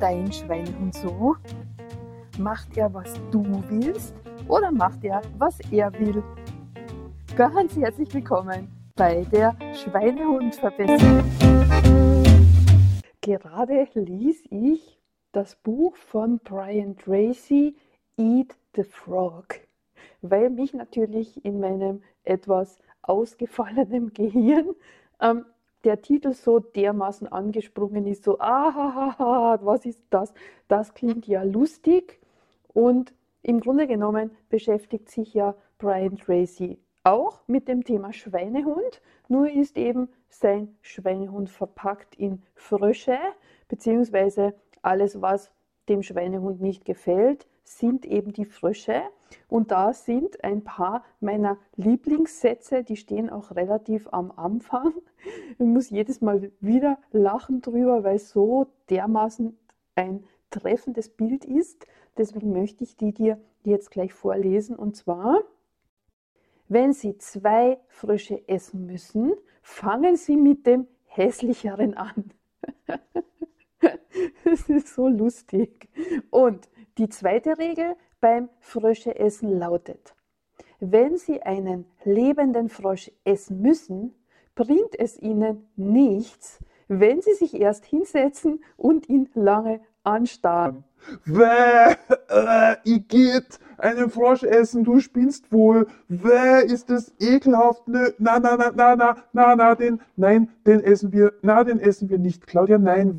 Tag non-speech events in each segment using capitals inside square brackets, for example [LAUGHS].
dein Schweinehund so? Macht er, was du willst oder macht er, was er will? Ganz herzlich willkommen bei der Schweinehundverbesserung. Gerade ließ ich das Buch von Brian Tracy Eat the Frog, weil mich natürlich in meinem etwas ausgefallenen [LAUGHS] Gehirn ähm, der Titel so dermaßen angesprungen ist, so, ah, was ist das? Das klingt ja lustig. Und im Grunde genommen beschäftigt sich ja Brian Tracy auch mit dem Thema Schweinehund. Nur ist eben sein Schweinehund verpackt in Frösche, beziehungsweise alles, was dem Schweinehund nicht gefällt, sind eben die Frösche. Und da sind ein paar meiner Lieblingssätze, die stehen auch relativ am Anfang. Ich muss jedes Mal wieder lachen drüber, weil so dermaßen ein treffendes Bild ist. Deswegen möchte ich die dir jetzt gleich vorlesen. Und zwar, wenn Sie zwei Frösche essen müssen, fangen Sie mit dem hässlicheren an. [LAUGHS] Das ist so lustig. Und die zweite Regel beim Fröscheessen lautet, wenn Sie einen lebenden Frosch essen müssen, bringt es Ihnen nichts, wenn Sie sich erst hinsetzen und ihn lange anstarren. Wäh, äh, ich geht einen Frosch essen, du spinnst wohl. Wäh, ist das ekelhaft. Nö, na, na, na, na, na, na, na, den, nein, den essen wir, na, den essen wir nicht. Claudia, nein,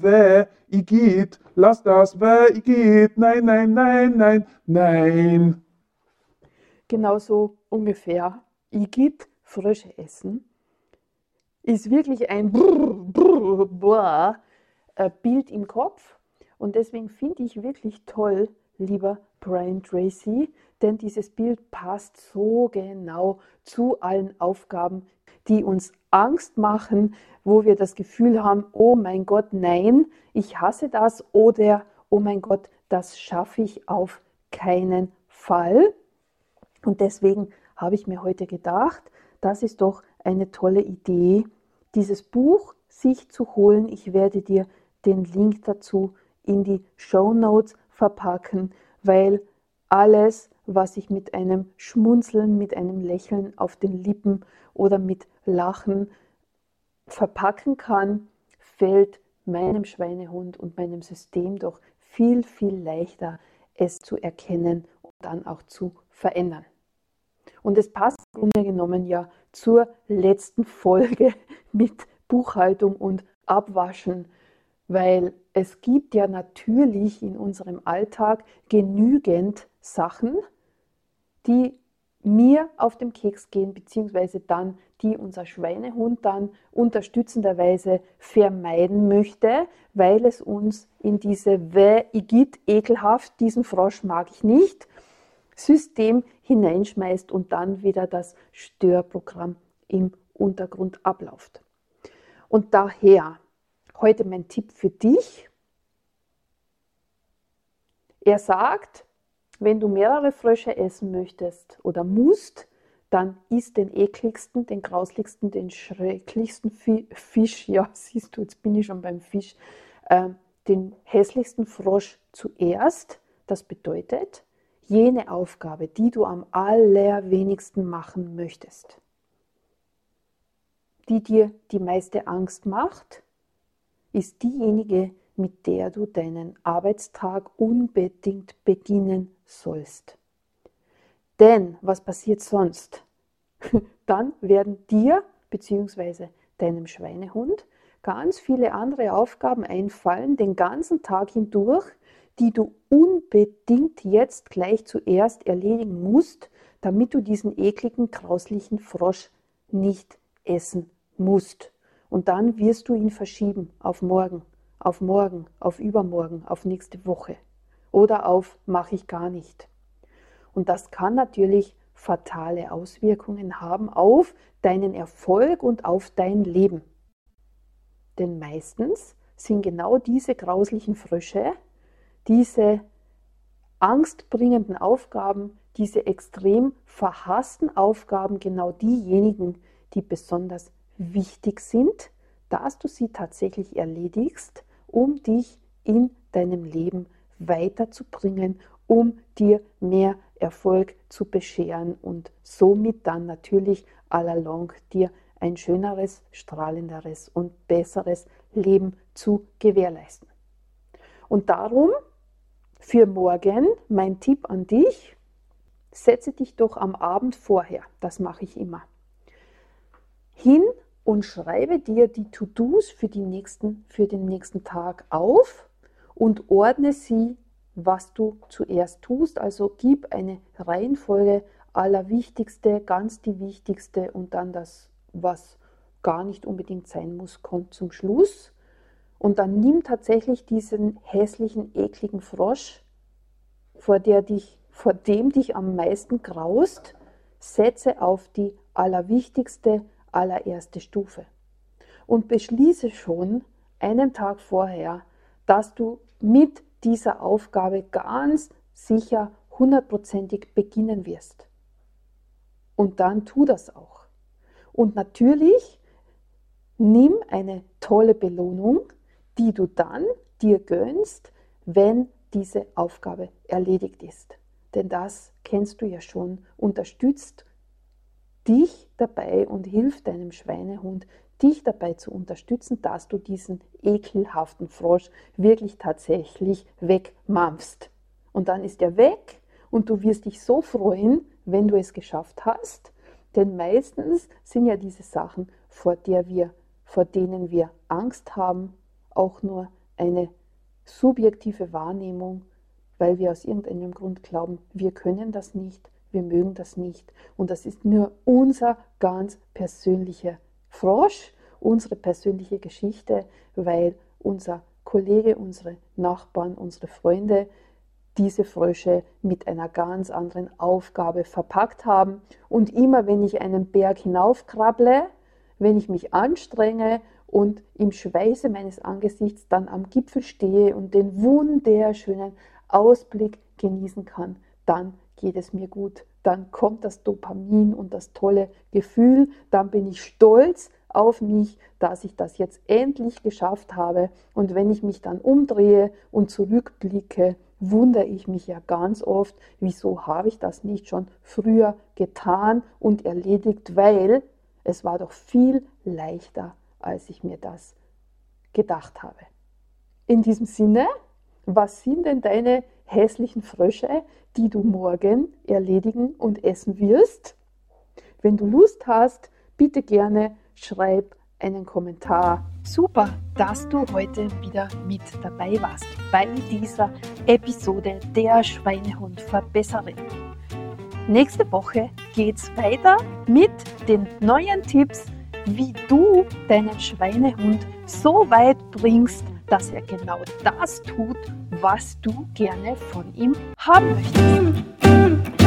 ich geht, lass das, ich geht, nein, nein, nein, nein, nein. Genau so ungefähr. Geht Frösche essen ist wirklich ein Brrr, Brrr, Brrr, äh, Bild im Kopf und deswegen finde ich wirklich toll, lieber Brian Tracy, denn dieses Bild passt so genau zu allen Aufgaben, die uns Angst machen, wo wir das Gefühl haben, oh mein Gott, nein, ich hasse das oder oh mein Gott, das schaffe ich auf keinen Fall. Und deswegen habe ich mir heute gedacht, das ist doch eine tolle Idee, dieses Buch sich zu holen. Ich werde dir den Link dazu in die Show Notes verpacken, weil alles, was ich mit einem Schmunzeln, mit einem Lächeln auf den Lippen oder mit Lachen verpacken kann, fällt meinem Schweinehund und meinem System doch viel, viel leichter, es zu erkennen und dann auch zu verändern. Und es passt im Grunde genommen ja zur letzten Folge [LAUGHS] mit Buchhaltung und Abwaschen, weil es gibt ja natürlich in unserem Alltag genügend Sachen, die mir auf dem Keks gehen, beziehungsweise dann, die unser Schweinehund dann unterstützenderweise vermeiden möchte, weil es uns in diese Weh, Igitt, ekelhaft, diesen Frosch mag ich nicht, System hineinschmeißt und dann wieder das Störprogramm im Untergrund abläuft. Und daher heute mein Tipp für dich. Er sagt, wenn du mehrere Frösche essen möchtest oder musst, dann isst den ekligsten, den grauslichsten, den schrecklichsten Fisch. Ja, [LAUGHS] siehst du, jetzt bin ich schon beim Fisch. Äh, den hässlichsten Frosch zuerst. Das bedeutet, jene Aufgabe, die du am allerwenigsten machen möchtest, die dir die meiste Angst macht, ist diejenige, mit der du deinen Arbeitstag unbedingt beginnen sollst. Denn was passiert sonst? [LAUGHS] Dann werden dir bzw. deinem Schweinehund ganz viele andere Aufgaben einfallen, den ganzen Tag hindurch, die du unbedingt jetzt gleich zuerst erledigen musst, damit du diesen ekligen, grauslichen Frosch nicht essen musst. Und dann wirst du ihn verschieben auf morgen, auf morgen, auf übermorgen, auf nächste Woche oder auf mache ich gar nicht. Und das kann natürlich fatale Auswirkungen haben auf deinen Erfolg und auf dein Leben. Denn meistens sind genau diese grauslichen Frösche, diese angstbringenden Aufgaben, diese extrem verhassten Aufgaben genau diejenigen, die besonders wichtig sind, dass du sie tatsächlich erledigst, um dich in deinem Leben weiterzubringen, um dir mehr Erfolg zu bescheren und somit dann natürlich all along dir ein schöneres, strahlenderes und besseres Leben zu gewährleisten. Und darum für morgen mein Tipp an dich, setze dich doch am Abend vorher, das mache ich immer, hin und schreibe dir die To-Dos für, für den nächsten Tag auf und ordne sie, was du zuerst tust. Also gib eine Reihenfolge allerwichtigste, ganz die wichtigste und dann das, was gar nicht unbedingt sein muss, kommt zum Schluss. Und dann nimm tatsächlich diesen hässlichen, ekligen Frosch, vor, der dich, vor dem dich am meisten graust, setze auf die allerwichtigste, allererste Stufe. Und beschließe schon einen Tag vorher, dass du mit dieser Aufgabe ganz sicher hundertprozentig beginnen wirst. Und dann tu das auch. Und natürlich nimm eine tolle Belohnung, die du dann dir gönnst, wenn diese Aufgabe erledigt ist. Denn das kennst du ja schon, unterstützt dich dabei und hilft deinem Schweinehund, dich dabei zu unterstützen, dass du diesen ekelhaften Frosch wirklich tatsächlich wegmampfst. Und dann ist er weg und du wirst dich so freuen, wenn du es geschafft hast. Denn meistens sind ja diese Sachen, vor, der wir, vor denen wir Angst haben, auch nur eine subjektive Wahrnehmung, weil wir aus irgendeinem Grund glauben, wir können das nicht, wir mögen das nicht. Und das ist nur unser ganz persönlicher Frosch, unsere persönliche Geschichte, weil unser Kollege, unsere Nachbarn, unsere Freunde diese Frösche mit einer ganz anderen Aufgabe verpackt haben. Und immer wenn ich einen Berg hinaufkrabble, wenn ich mich anstrenge und im Schweiße meines Angesichts dann am Gipfel stehe und den wunderschönen Ausblick genießen kann, dann geht es mir gut. Dann kommt das Dopamin und das tolle Gefühl. Dann bin ich stolz auf mich, dass ich das jetzt endlich geschafft habe. Und wenn ich mich dann umdrehe und zurückblicke, wundere ich mich ja ganz oft, wieso habe ich das nicht schon früher getan und erledigt, weil es war doch viel leichter als ich mir das gedacht habe. In diesem Sinne, was sind denn deine hässlichen Frösche, die du morgen erledigen und essen wirst? Wenn du Lust hast, bitte gerne schreib einen Kommentar. Super, dass du heute wieder mit dabei warst bei dieser Episode der Schweinehund Verbesserin. Nächste Woche geht's weiter mit den neuen Tipps wie du deinen Schweinehund so weit bringst, dass er genau das tut, was du gerne von ihm haben möchtest.